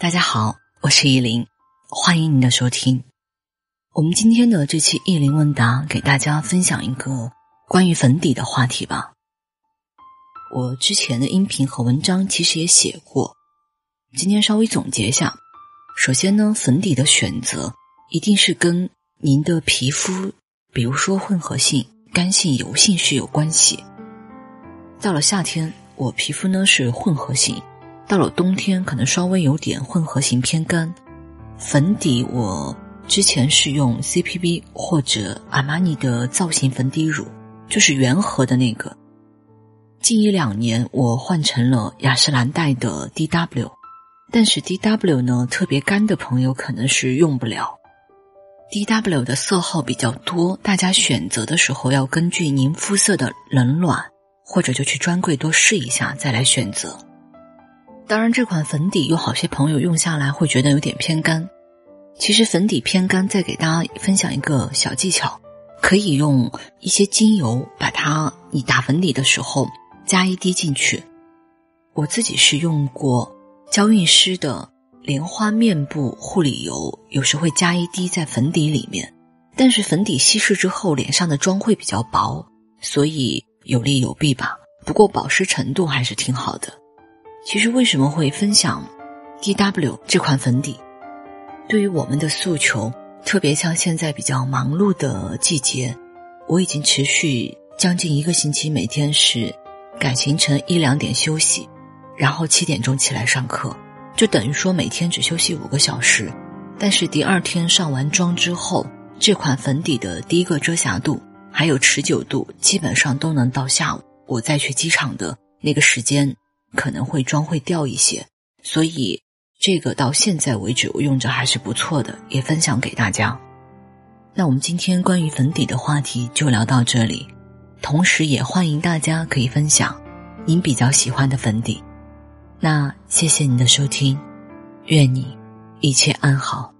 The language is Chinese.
大家好，我是依林，欢迎您的收听。我们今天的这期依林问答，给大家分享一个关于粉底的话题吧。我之前的音频和文章其实也写过，今天稍微总结一下。首先呢，粉底的选择一定是跟您的皮肤，比如说混合性、干性、油性是有关系。到了夏天，我皮肤呢是混合性。到了冬天，可能稍微有点混合型偏干。粉底我之前是用 CPB 或者阿玛尼的造型粉底乳，就是圆盒的那个。近一两年，我换成了雅诗兰黛的 DW，但是 DW 呢，特别干的朋友可能是用不了。DW 的色号比较多，大家选择的时候要根据您肤色的冷暖，或者就去专柜多试一下再来选择。当然，这款粉底有好些朋友用下来会觉得有点偏干。其实粉底偏干，再给大家分享一个小技巧，可以用一些精油把它，你打粉底的时候加一滴进去。我自己是用过娇韵诗的莲花面部护理油，有时会加一滴在粉底里面。但是粉底稀释之后，脸上的妆会比较薄，所以有利有弊吧。不过保湿程度还是挺好的。其实为什么会分享 DW 这款粉底？对于我们的诉求，特别像现在比较忙碌的季节，我已经持续将近一个星期，每天是赶行程一两点休息，然后七点钟起来上课，就等于说每天只休息五个小时。但是第二天上完妆之后，这款粉底的第一个遮瑕度还有持久度，基本上都能到下午我再去机场的那个时间。可能会妆会掉一些，所以这个到现在为止我用着还是不错的，也分享给大家。那我们今天关于粉底的话题就聊到这里，同时也欢迎大家可以分享您比较喜欢的粉底。那谢谢您的收听，愿你一切安好。